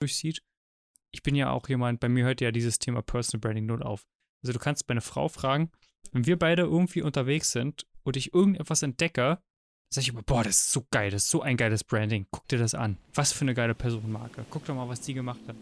durchzieht. Ich bin ja auch jemand, bei mir hört ja dieses Thema Personal Branding null auf. Also du kannst meine Frau fragen, wenn wir beide irgendwie unterwegs sind und ich irgendetwas entdecke, sag ich immer, boah, das ist so geil, das ist so ein geiles Branding. Guck dir das an. Was für eine geile Personenmarke. Guck doch mal, was die gemacht hat.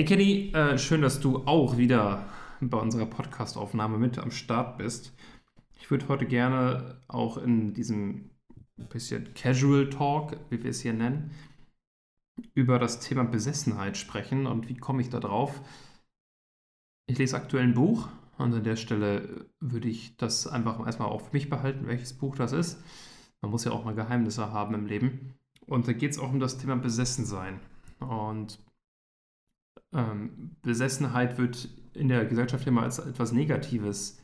Hey Kenny, äh, schön, dass du auch wieder bei unserer Podcast-Aufnahme mit am Start bist. Ich würde heute gerne auch in diesem bisschen Casual Talk, wie wir es hier nennen, über das Thema Besessenheit sprechen. Und wie komme ich da drauf? Ich lese aktuell ein Buch und an der Stelle würde ich das einfach erstmal auch für mich behalten, welches Buch das ist. Man muss ja auch mal Geheimnisse haben im Leben. Und da geht es auch um das Thema Besessensein. Und ähm, Besessenheit wird in der Gesellschaft immer als etwas Negatives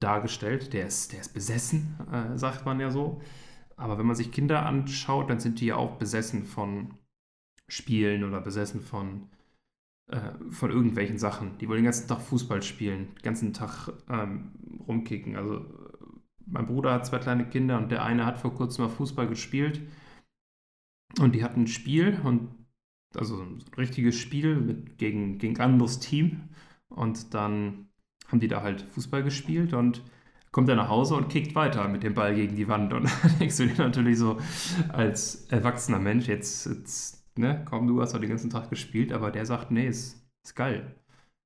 dargestellt. Der ist, der ist besessen, äh, sagt man ja so. Aber wenn man sich Kinder anschaut, dann sind die ja auch besessen von Spielen oder besessen von, äh, von irgendwelchen Sachen. Die wollen den ganzen Tag Fußball spielen, den ganzen Tag ähm, rumkicken. Also mein Bruder hat zwei kleine Kinder und der eine hat vor kurzem mal Fußball gespielt. Und die hatten ein Spiel und also so ein richtiges Spiel mit, gegen, gegen anderes Team. Und dann haben die da halt Fußball gespielt und kommt er nach Hause und kickt weiter mit dem Ball gegen die Wand. Und dann denkst du dir natürlich so als erwachsener Mensch, jetzt, jetzt ne, komm, du hast doch den ganzen Tag gespielt, aber der sagt, nee, ist, ist geil.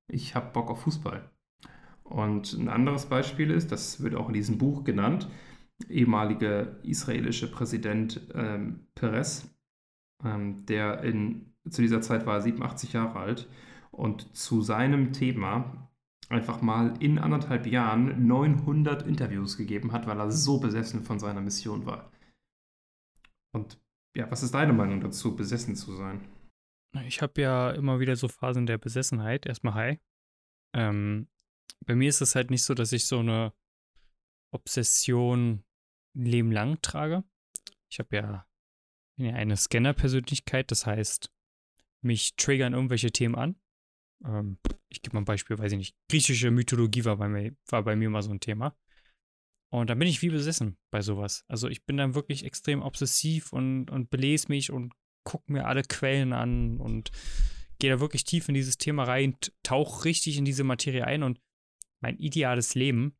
Ich hab Bock auf Fußball. Und ein anderes Beispiel ist, das wird auch in diesem Buch genannt, ehemalige israelische Präsident ähm, Perez, ähm, der in zu dieser Zeit war er 87 Jahre alt und zu seinem Thema einfach mal in anderthalb Jahren 900 Interviews gegeben hat, weil er so besessen von seiner Mission war. Und ja, was ist deine Meinung dazu, besessen zu sein? Ich habe ja immer wieder so Phasen der Besessenheit. Erstmal hi. Ähm, bei mir ist es halt nicht so, dass ich so eine Obsession ein Leben lang trage. Ich habe ja eine Scanner-Persönlichkeit, das heißt, mich triggern irgendwelche Themen an. Ähm, ich gebe mal ein Beispiel, weiß ich nicht. Griechische Mythologie war bei mir, war bei mir mal so ein Thema. Und da bin ich wie besessen bei sowas. Also ich bin dann wirklich extrem obsessiv und, und belese mich und gucke mir alle Quellen an und gehe da wirklich tief in dieses Thema rein, tauche richtig in diese Materie ein und mein ideales Leben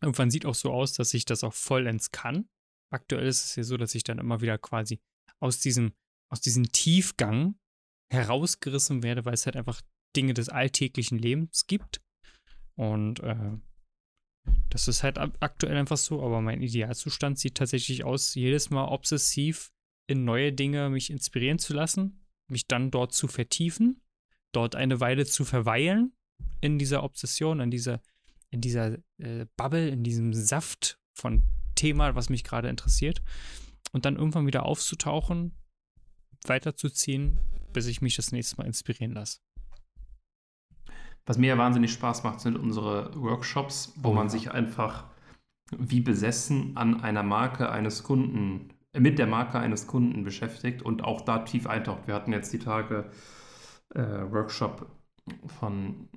irgendwann sieht auch so aus, dass ich das auch vollends kann. Aktuell ist es ja so, dass ich dann immer wieder quasi aus diesem, aus diesem Tiefgang herausgerissen werde, weil es halt einfach Dinge des alltäglichen Lebens gibt. Und äh, das ist halt aktuell einfach so, aber mein Idealzustand sieht tatsächlich aus, jedes Mal obsessiv in neue Dinge mich inspirieren zu lassen, mich dann dort zu vertiefen, dort eine Weile zu verweilen in dieser Obsession, in dieser, in dieser äh, Bubble, in diesem Saft von Thema, was mich gerade interessiert, und dann irgendwann wieder aufzutauchen, weiterzuziehen bis ich mich das nächste Mal inspirieren lasse. Was mir ja wahnsinnig Spaß macht, sind unsere Workshops, wo oh, man ja. sich einfach wie besessen an einer Marke eines Kunden, äh, mit der Marke eines Kunden beschäftigt und auch da tief eintaucht. Wir hatten jetzt die Tage äh, Workshop von,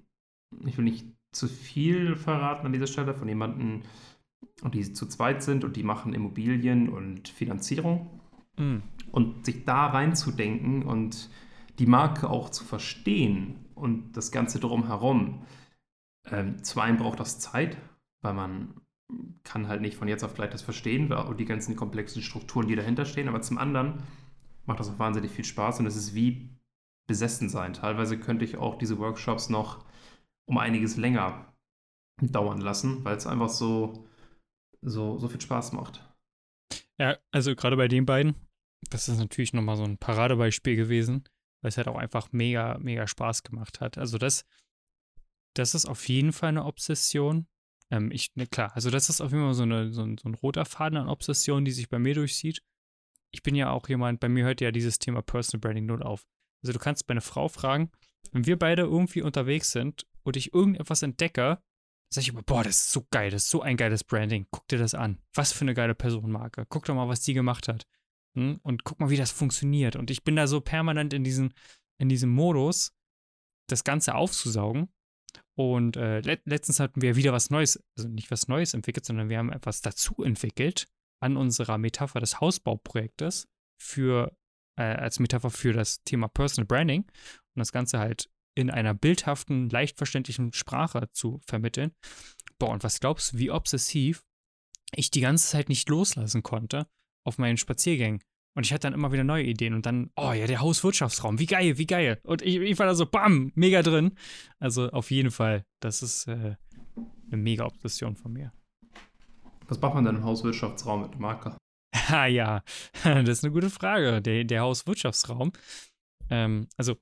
ich will nicht zu viel verraten an dieser Stelle, von jemandem, die zu zweit sind und die machen Immobilien und Finanzierung. Mm. Und sich da reinzudenken und die Marke auch zu verstehen und das Ganze drumherum. Ähm, zum einen braucht das Zeit, weil man kann halt nicht von jetzt auf gleich das verstehen und die ganzen komplexen Strukturen, die dahinter stehen. Aber zum anderen macht das auch wahnsinnig viel Spaß und es ist wie besessen sein. Teilweise könnte ich auch diese Workshops noch um einiges länger dauern lassen, weil es einfach so, so, so viel Spaß macht. Ja, also gerade bei den beiden, das ist natürlich nochmal so ein Paradebeispiel gewesen weil es halt auch einfach mega, mega Spaß gemacht hat. Also das, das ist auf jeden Fall eine Obsession. Ähm, ich, ne, klar, also das ist auf jeden Fall so, eine, so, ein, so ein roter Faden an Obsession, die sich bei mir durchsieht. Ich bin ja auch jemand, bei mir hört ja dieses Thema Personal Branding null auf. Also du kannst meine Frau fragen, wenn wir beide irgendwie unterwegs sind und ich irgendetwas entdecke, sag ich immer, boah, das ist so geil, das ist so ein geiles Branding. Guck dir das an. Was für eine geile Personenmarke. Guck doch mal, was die gemacht hat. Hm? Und guck mal, wie das funktioniert. Und ich bin da so permanent in, diesen, in diesem Modus, das Ganze aufzusaugen. Und äh, let letztens hatten wir wieder was Neues, also nicht was Neues entwickelt, sondern wir haben etwas dazu entwickelt an unserer Metapher des Hausbauprojektes für, äh, als Metapher für das Thema Personal Branding und das Ganze halt in einer bildhaften, leicht verständlichen Sprache zu vermitteln. Boah, und was glaubst du, wie obsessiv ich die ganze Zeit nicht loslassen konnte auf meinen Spaziergängen? Und ich hatte dann immer wieder neue Ideen und dann, oh ja, der Hauswirtschaftsraum, wie geil, wie geil. Und ich, ich war da so, bam, mega drin. Also auf jeden Fall, das ist äh, eine mega Obsession von mir. Was macht man denn im Hauswirtschaftsraum mit dem Marker? Ah ja, das ist eine gute Frage. Der, der Hauswirtschaftsraum. Ähm, also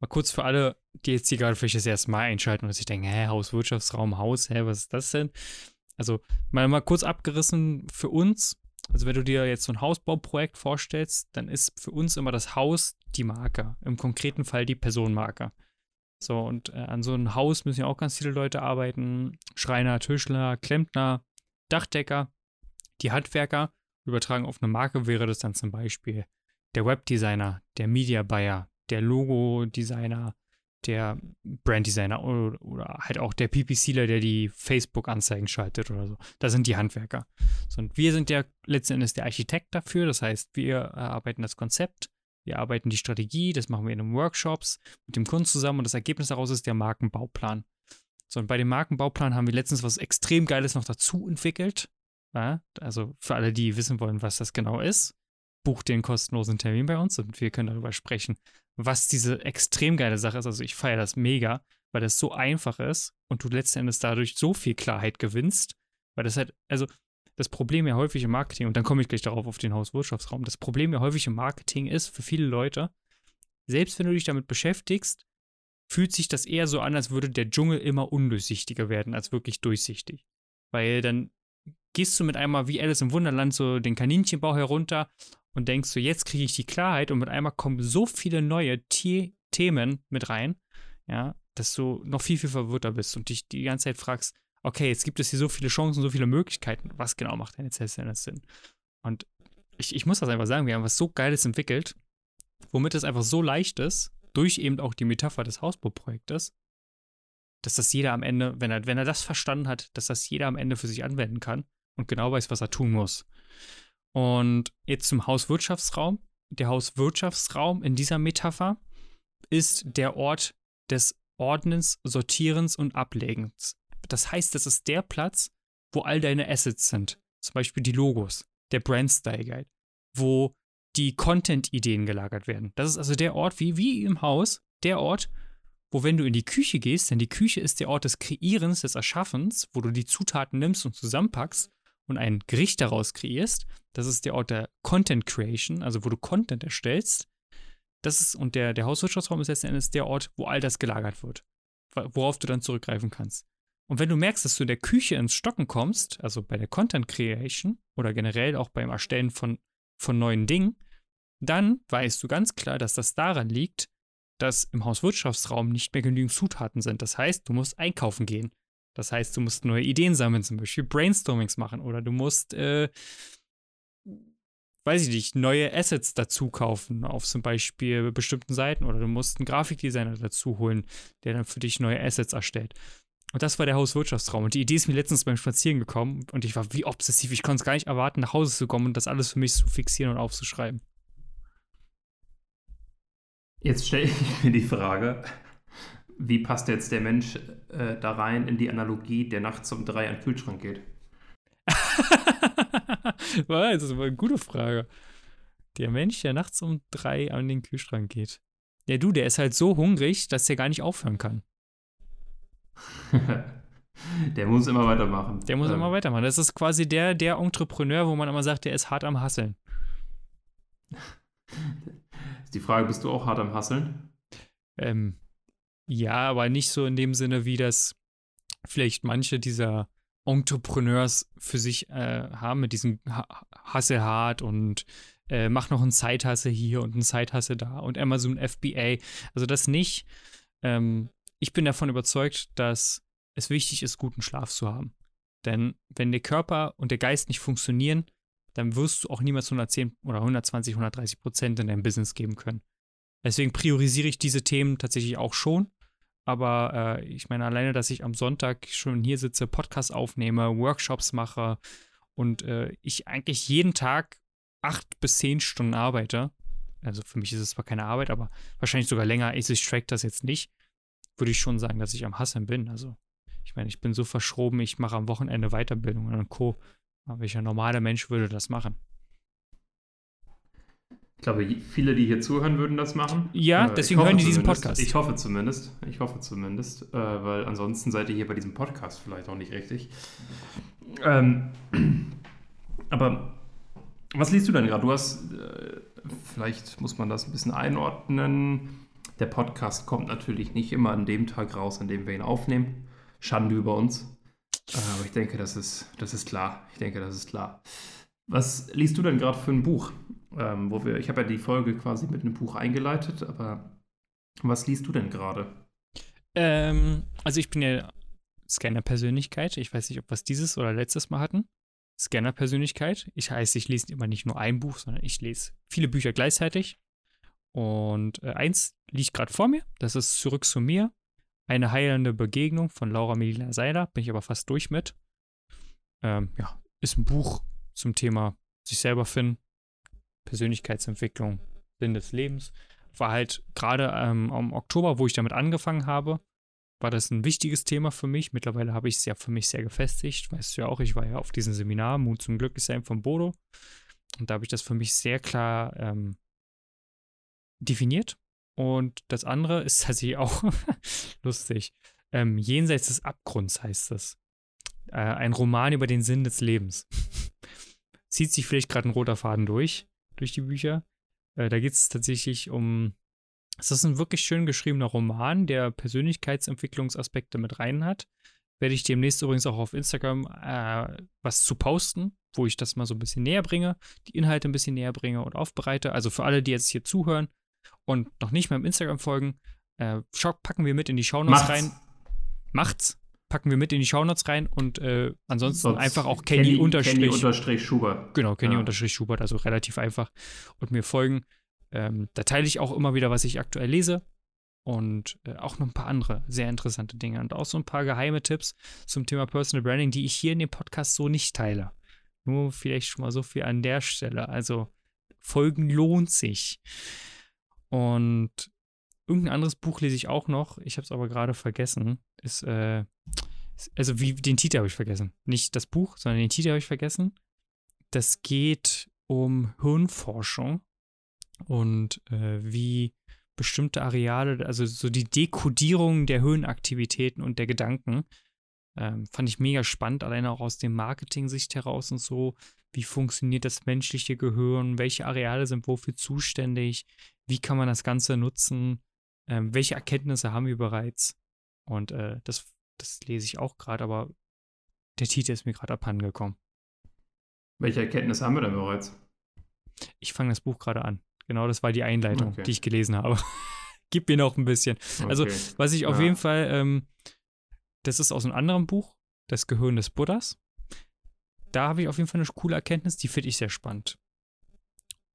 mal kurz für alle, die jetzt hier gerade vielleicht das erste Mal einschalten und sich denken, hä, Hauswirtschaftsraum, Haus, hä, was ist das denn? Also mal, mal kurz abgerissen für uns. Also wenn du dir jetzt so ein Hausbauprojekt vorstellst, dann ist für uns immer das Haus die Marke. Im konkreten Fall die Personenmarke. So, und äh, an so einem Haus müssen ja auch ganz viele Leute arbeiten. Schreiner, Tischler, Klempner, Dachdecker, die Handwerker. Übertragen auf eine Marke wäre das dann zum Beispiel der Webdesigner, der Media Buyer, der Logo-Designer, der Brand-Designer oder, oder, halt auch der PPCler, der die Facebook-Anzeigen schaltet oder so. Das sind die Handwerker. So, und wir sind ja letzten Endes der Architekt dafür. Das heißt, wir erarbeiten das Konzept, wir arbeiten die Strategie, das machen wir in den Workshops mit dem Kunden zusammen und das Ergebnis daraus ist der Markenbauplan. So, und bei dem Markenbauplan haben wir letztens was extrem Geiles noch dazu entwickelt. Ja, also für alle, die wissen wollen, was das genau ist, bucht den kostenlosen Termin bei uns und wir können darüber sprechen, was diese extrem geile Sache ist. Also ich feiere das mega, weil das so einfach ist und du letzten Endes dadurch so viel Klarheit gewinnst, weil das halt, also das Problem ja häufig im Marketing, und dann komme ich gleich darauf auf den Hauswirtschaftsraum, das Problem ja häufig im Marketing ist für viele Leute, selbst wenn du dich damit beschäftigst, fühlt sich das eher so an, als würde der Dschungel immer undurchsichtiger werden, als wirklich durchsichtig. Weil dann gehst du mit einmal wie Alice im Wunderland so den Kaninchenbau herunter und denkst so, jetzt kriege ich die Klarheit und mit einmal kommen so viele neue T Themen mit rein, ja, dass du noch viel, viel verwirrter bist und dich die ganze Zeit fragst, okay, jetzt gibt es hier so viele Chancen, so viele Möglichkeiten, was genau macht denn jetzt letztendlich Sinn? Und ich, ich muss das einfach sagen, wir haben was so Geiles entwickelt, womit es einfach so leicht ist, durch eben auch die Metapher des Hausbauprojektes, dass das jeder am Ende, wenn er, wenn er das verstanden hat, dass das jeder am Ende für sich anwenden kann und genau weiß, was er tun muss. Und jetzt zum Hauswirtschaftsraum. Der Hauswirtschaftsraum in dieser Metapher ist der Ort des Ordnens, Sortierens und Ablegens. Das heißt, das ist der Platz, wo all deine Assets sind. Zum Beispiel die Logos, der Brand Style Guide, wo die Content-Ideen gelagert werden. Das ist also der Ort, wie, wie im Haus, der Ort, wo wenn du in die Küche gehst, denn die Küche ist der Ort des Kreierens, des Erschaffens, wo du die Zutaten nimmst und zusammenpackst und ein Gericht daraus kreierst. Das ist der Ort der Content Creation, also wo du Content erstellst. Das ist, und der, der Hauswirtschaftsraum ist letzten Endes der Ort, wo all das gelagert wird, worauf du dann zurückgreifen kannst. Und wenn du merkst, dass du in der Küche ins Stocken kommst, also bei der Content Creation oder generell auch beim Erstellen von, von neuen Dingen, dann weißt du ganz klar, dass das daran liegt, dass im Hauswirtschaftsraum nicht mehr genügend Zutaten sind. Das heißt, du musst einkaufen gehen. Das heißt, du musst neue Ideen sammeln, zum Beispiel Brainstormings machen oder du musst, äh, weiß ich nicht, neue Assets dazu kaufen auf zum Beispiel bestimmten Seiten oder du musst einen Grafikdesigner dazu holen, der dann für dich neue Assets erstellt. Und das war der Hauswirtschaftsraum. Und die Idee ist mir letztens beim Spazieren gekommen und ich war wie obsessiv. Ich konnte es gar nicht erwarten, nach Hause zu kommen und das alles für mich zu fixieren und aufzuschreiben. Jetzt stelle ich mir die Frage, wie passt jetzt der Mensch äh, da rein in die Analogie, der nachts um drei an den Kühlschrank geht? das ist aber eine gute Frage. Der Mensch, der nachts um drei an den Kühlschrank geht. Ja, du, der ist halt so hungrig, dass der gar nicht aufhören kann. der muss immer weitermachen. Der muss ähm. immer weitermachen. Das ist quasi der, der Entrepreneur, wo man immer sagt, der ist hart am Hasseln. Die Frage, bist du auch hart am Hasseln? Ähm, Ja, aber nicht so in dem Sinne, wie das vielleicht manche dieser Entrepreneurs für sich äh, haben, mit diesem Hasse hart und äh, mach noch einen Zeithasse hier und einen Zeithasse da und Amazon FBA. Also das nicht. Ähm, ich bin davon überzeugt, dass es wichtig ist, guten Schlaf zu haben. Denn wenn der Körper und der Geist nicht funktionieren, dann wirst du auch niemals 110 oder 120, 130 Prozent in deinem Business geben können. Deswegen priorisiere ich diese Themen tatsächlich auch schon. Aber äh, ich meine, alleine, dass ich am Sonntag schon hier sitze, Podcasts aufnehme, Workshops mache und äh, ich eigentlich jeden Tag acht bis zehn Stunden arbeite. Also für mich ist es zwar keine Arbeit, aber wahrscheinlich sogar länger. Ich, ich track das jetzt nicht. Würde ich schon sagen, dass ich am Hasseln bin. Also ich meine, ich bin so verschroben, ich mache am Wochenende Weiterbildung und Co. Aber welcher normale Mensch würde das machen? Ich glaube, viele, die hier zuhören, würden das machen. Ja, äh, deswegen hören die diesen Podcast. Ich hoffe zumindest. Ich hoffe zumindest, äh, weil ansonsten seid ihr hier bei diesem Podcast vielleicht auch nicht richtig. Ähm, aber was liest du denn gerade? Du hast, äh, vielleicht muss man das ein bisschen einordnen. Der Podcast kommt natürlich nicht immer an dem Tag raus, an dem wir ihn aufnehmen. Schande über uns. Äh, aber ich denke, das ist, das ist klar. Ich denke, das ist klar. Was liest du denn gerade für ein Buch? Ähm, wo wir, ich habe ja die Folge quasi mit einem Buch eingeleitet, aber was liest du denn gerade? Ähm, also ich bin ja Scanner-Persönlichkeit. Ich weiß nicht, ob wir es dieses oder letztes Mal hatten. Scanner-Persönlichkeit. Ich heiße, ich lese immer nicht nur ein Buch, sondern ich lese viele Bücher gleichzeitig. Und äh, eins liegt gerade vor mir. Das ist Zurück zu mir. Eine heilende Begegnung von Laura Melina Seiler. Bin ich aber fast durch mit. Ähm, ja, ist ein Buch zum Thema sich selber finden, Persönlichkeitsentwicklung, Sinn des Lebens. War halt gerade ähm, im Oktober, wo ich damit angefangen habe, war das ein wichtiges Thema für mich. Mittlerweile habe ich es ja für mich sehr gefestigt. Weißt du ja auch, ich war ja auf diesem Seminar, Mut zum Glücklichsein von Bodo. Und da habe ich das für mich sehr klar ähm, definiert. Und das andere ist tatsächlich auch lustig. Ähm, Jenseits des Abgrunds heißt es. Äh, ein Roman über den Sinn des Lebens. Zieht sich vielleicht gerade ein roter Faden durch durch die Bücher. Äh, da geht es tatsächlich um. Es ist ein wirklich schön geschriebener Roman, der Persönlichkeitsentwicklungsaspekte mit rein hat. Werde ich demnächst übrigens auch auf Instagram äh, was zu posten, wo ich das mal so ein bisschen näher bringe, die Inhalte ein bisschen näher bringe und aufbereite. Also für alle, die jetzt hier zuhören und noch nicht meinem Instagram folgen, äh, packen wir mit in die Shownotes rein. Macht's packen wir mit in die Shownotes rein und äh, ansonsten Sonst einfach auch Kenny, Kenny, unterstrich, Schubert. Genau, Kenny ja. unterstrich Schubert, also relativ einfach und mir folgen. Ähm, da teile ich auch immer wieder, was ich aktuell lese und äh, auch noch ein paar andere sehr interessante Dinge und auch so ein paar geheime Tipps zum Thema Personal Branding, die ich hier in dem Podcast so nicht teile. Nur vielleicht schon mal so viel an der Stelle. Also Folgen lohnt sich. Und irgendein anderes Buch lese ich auch noch. Ich habe es aber gerade vergessen. Ist äh, also wie den Titel habe ich vergessen. Nicht das Buch, sondern den Titel habe ich vergessen. Das geht um Hirnforschung und äh, wie bestimmte Areale, also so die Dekodierung der Hirnaktivitäten und der Gedanken, ähm, fand ich mega spannend, alleine auch aus dem Marketing-Sicht heraus und so. Wie funktioniert das menschliche Gehirn? Welche Areale sind wofür zuständig? Wie kann man das Ganze nutzen? Ähm, welche Erkenntnisse haben wir bereits? Und äh, das das lese ich auch gerade, aber der Titel ist mir gerade abhanden gekommen. Welche Erkenntnis haben wir denn bereits? Ich fange das Buch gerade an. Genau, das war die Einleitung, okay. die ich gelesen habe. Gib mir noch ein bisschen. Also, okay. Also, was ich auf jeden Fall, ähm, das ist aus einem anderen Buch, Das Gehirn des Buddhas. Da habe ich auf jeden Fall eine coole Erkenntnis, die finde ich sehr spannend.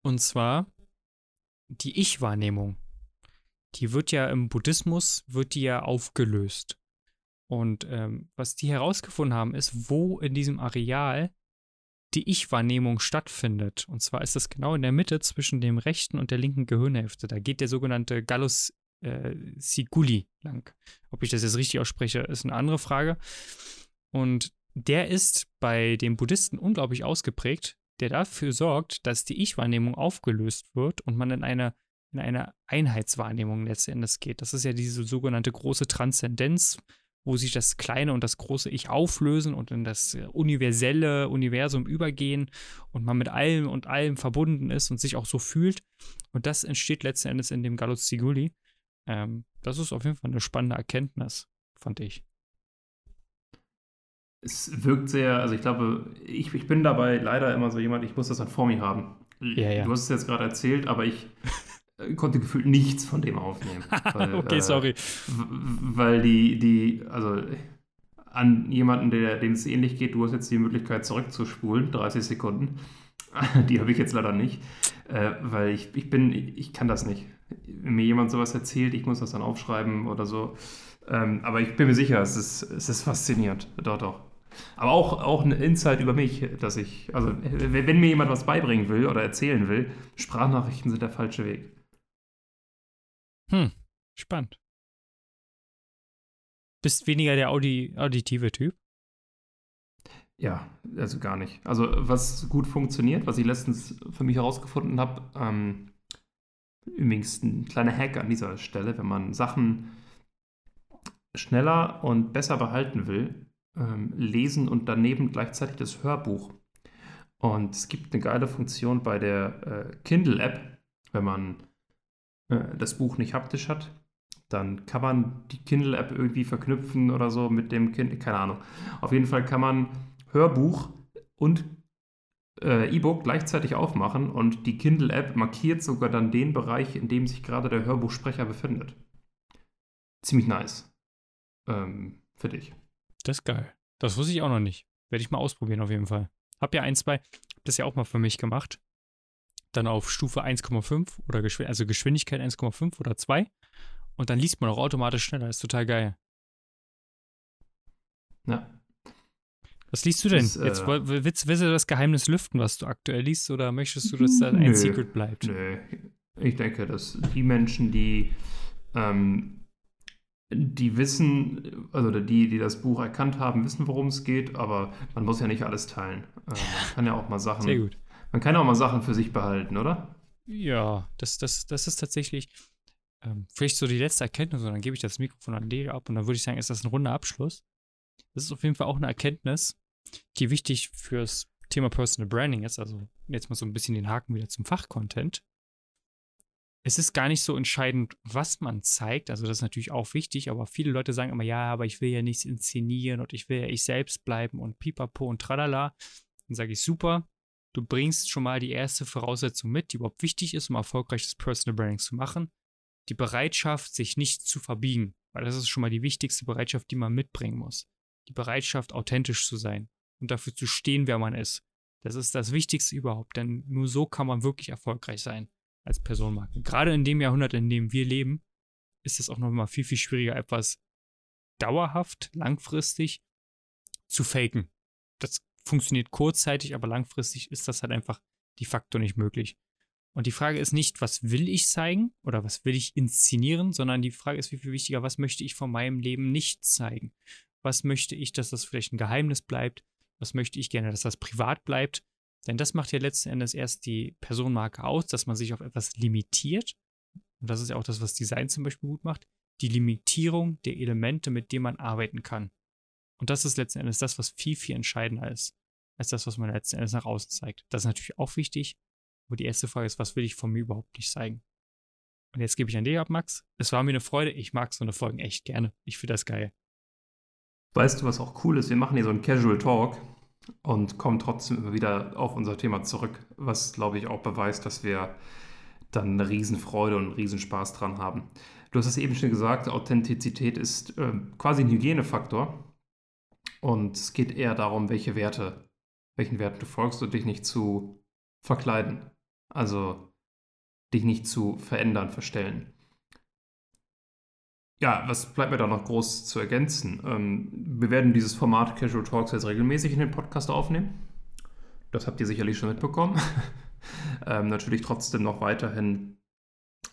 Und zwar die Ich-Wahrnehmung. Die wird ja im Buddhismus, wird die ja aufgelöst. Und ähm, was die herausgefunden haben, ist, wo in diesem Areal die Ich-Wahrnehmung stattfindet. Und zwar ist das genau in der Mitte zwischen dem rechten und der linken Gehirnhälfte. Da geht der sogenannte Gallus äh, Siguli lang. Ob ich das jetzt richtig ausspreche, ist eine andere Frage. Und der ist bei den Buddhisten unglaublich ausgeprägt, der dafür sorgt, dass die Ich-Wahrnehmung aufgelöst wird und man in eine, in eine Einheitswahrnehmung letztendlich geht. Das ist ja diese sogenannte große Transzendenz, wo sich das kleine und das große Ich auflösen und in das äh, universelle Universum übergehen und man mit allem und allem verbunden ist und sich auch so fühlt. Und das entsteht letzten Endes in dem Gallus Siguli. Ähm, das ist auf jeden Fall eine spannende Erkenntnis, fand ich. Es wirkt sehr, also ich glaube, ich, ich bin dabei leider immer so jemand, ich muss das dann vor mir haben. Ja, ja. Du hast es jetzt gerade erzählt, aber ich konnte gefühlt nichts von dem aufnehmen. Weil, okay, äh, sorry. w- Weil die, die, also an jemanden, der, dem es ähnlich geht, du hast jetzt die Möglichkeit zurückzuspulen, 30 Sekunden. Die habe ich jetzt leider nicht, äh, weil ich, ich bin, ich kann das nicht. Wenn mir jemand sowas erzählt, ich muss das dann aufschreiben oder so. Ähm, aber ich bin mir sicher, es ist, es ist faszinierend. Doch, doch. Aber auch, auch ein Insight über mich, dass ich, also wenn mir jemand was beibringen will oder erzählen will, Sprachnachrichten sind der falsche Weg. Hm, spannend. Bist weniger der Audi auditive Typ? Ja, also gar nicht. Also was gut funktioniert, was ich letztens für mich herausgefunden habe, ähm, übrigens ein kleiner Hack an dieser Stelle, wenn man Sachen schneller und besser behalten will, ähm, lesen und daneben gleichzeitig das Hörbuch. Und es gibt eine geile Funktion bei der äh, Kindle-App, wenn man äh, das Buch nicht haptisch hat, dann kann man die Kindle-App irgendwie verknüpfen oder so mit dem Kind, keine Ahnung. Auf jeden Fall kann man Hörbuch und äh, E-Book gleichzeitig aufmachen und die Kindle-App markiert sogar dann den Bereich, in dem sich gerade der Hörbuchsprecher befindet. Ziemlich nice. Ähm, für dich. Das ist geil. Das wusste ich auch noch nicht. Werde ich mal ausprobieren auf jeden Fall. Hab ja ein, zwei, das ja auch mal für mich gemacht. Dann auf Stufe 1,5 oder Geschw also Geschwindigkeit 1,5 oder 2. Und dann liest man auch automatisch schneller. ist total geil. Ja. Was liest du denn? Das, äh, Jetzt willst, willst du das Geheimnis lüften, was du aktuell liest, oder möchtest du, dass das ein. Secret bleibt? Nö. Ich denke, dass die Menschen, die, ähm, die wissen, also die, die das Buch erkannt haben, wissen, worum es geht, aber man muss ja nicht alles teilen. Äh, man kann ja auch mal Sachen, Sehr gut. Man kann auch mal Sachen für sich behalten, oder? Ja, das, das, das ist tatsächlich ähm, vielleicht so die letzte Erkenntnis, und dann gebe ich das Mikrofon an Lea ab und dann würde ich sagen, ist das ein runder Abschluss. Das ist auf jeden Fall auch eine Erkenntnis, die wichtig fürs Thema Personal Branding ist. Also jetzt mal so ein bisschen den Haken wieder zum Fachcontent. Es ist gar nicht so entscheidend, was man zeigt. Also das ist natürlich auch wichtig, aber viele Leute sagen immer, ja, aber ich will ja nichts inszenieren und ich will ja ich selbst bleiben und pipapo und tralala. Dann sage ich, super, du bringst schon mal die erste Voraussetzung mit, die überhaupt wichtig ist, um erfolgreiches Personal Branding zu machen. Die Bereitschaft, sich nicht zu verbiegen. Weil das ist schon mal die wichtigste Bereitschaft, die man mitbringen muss. Die Bereitschaft, authentisch zu sein und dafür zu stehen, wer man ist. Das ist das Wichtigste überhaupt, denn nur so kann man wirklich erfolgreich sein als Personenmarke. Gerade in dem Jahrhundert, in dem wir leben, ist es auch noch mal viel, viel schwieriger, etwas dauerhaft, langfristig zu faken. Das funktioniert kurzzeitig, aber langfristig ist das halt einfach de facto nicht möglich. Und die Frage ist nicht, was will ich zeigen oder was will ich inszenieren, sondern die Frage ist viel, viel wichtiger, was möchte ich von meinem Leben nicht zeigen? Was möchte ich, dass das vielleicht ein Geheimnis bleibt? Was möchte ich gerne, dass das privat bleibt? Denn das macht ja letzten Endes erst die Personenmarke aus, dass man sich auf etwas limitiert. Und das ist ja auch das, was Design zum Beispiel gut macht. Die Limitierung der Elemente, mit denen man arbeiten kann. Und das ist letzten Endes das, was viel, viel entscheidender ist, als das, was man letzten Endes nach außen zeigt. Das ist natürlich auch wichtig, aber die erste Frage ist, was will ich von mir überhaupt nicht zeigen? Und jetzt gebe ich an dich ab, Max. Es war mir eine Freude. Ich mag so eine Folgen echt gerne. Ich finde das geil. Weißt du, was auch cool ist? Wir machen hier so einen Casual Talk und kommen trotzdem immer wieder auf unser Thema zurück, was, glaube ich, auch beweist, dass wir dann eine Riesenfreude und einen Riesenspaß dran haben. Du hast es eben schon gesagt, Authentizität ist äh, quasi ein Hygienefaktor und es geht eher darum, welche Werte, welchen Werten du folgst und dich nicht zu verkleiden. Also dich nicht zu verändern, verstellen. Ja, was bleibt mir da noch groß zu ergänzen? Ähm, wir werden dieses Format Casual Talks jetzt regelmäßig in den Podcast aufnehmen. Das habt ihr sicherlich schon mitbekommen. ähm, natürlich trotzdem noch weiterhin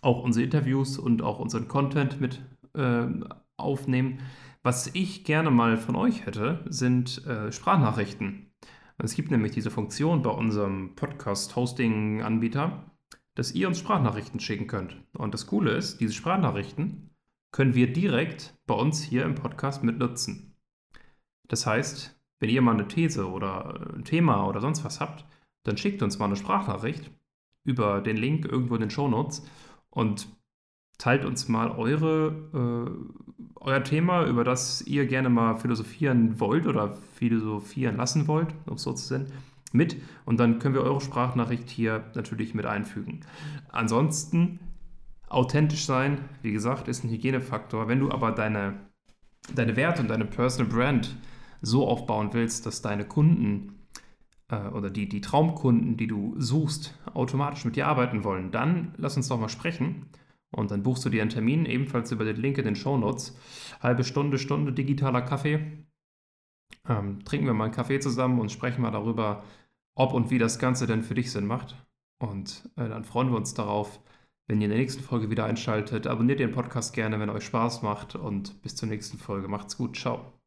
auch unsere Interviews und auch unseren Content mit ähm, aufnehmen. Was ich gerne mal von euch hätte, sind äh, Sprachnachrichten. Es gibt nämlich diese Funktion bei unserem Podcast-Hosting-Anbieter, dass ihr uns Sprachnachrichten schicken könnt. Und das Coole ist, diese Sprachnachrichten können wir direkt bei uns hier im Podcast mit nutzen. Das heißt, wenn ihr mal eine These oder ein Thema oder sonst was habt, dann schickt uns mal eine Sprachnachricht über den Link irgendwo in den Shownotes und teilt uns mal eure, äh, euer Thema, über das ihr gerne mal philosophieren wollt oder philosophieren lassen wollt, um es so zu nennen, mit. Und dann können wir eure Sprachnachricht hier natürlich mit einfügen. Ansonsten authentisch sein, wie gesagt, ist ein Hygienefaktor. Wenn du aber deine, deine Werte und deine Personal Brand so aufbauen willst, dass deine Kunden äh, oder die, die Traumkunden, die du suchst, automatisch mit dir arbeiten wollen, dann lass uns doch mal sprechen. Und dann buchst du dir einen Termin, ebenfalls über den Link in den Show Notes. Halbe Stunde, Stunde digitaler Kaffee. Ähm, trinken wir mal einen Kaffee zusammen und sprechen mal darüber, ob und wie das Ganze denn für dich Sinn macht. Und äh, dann freuen wir uns darauf, wenn ihr in der nächsten Folge wieder einschaltet. Abonniert den Podcast gerne, wenn euch Spaß macht. Und bis zur nächsten Folge. Macht's gut. Ciao.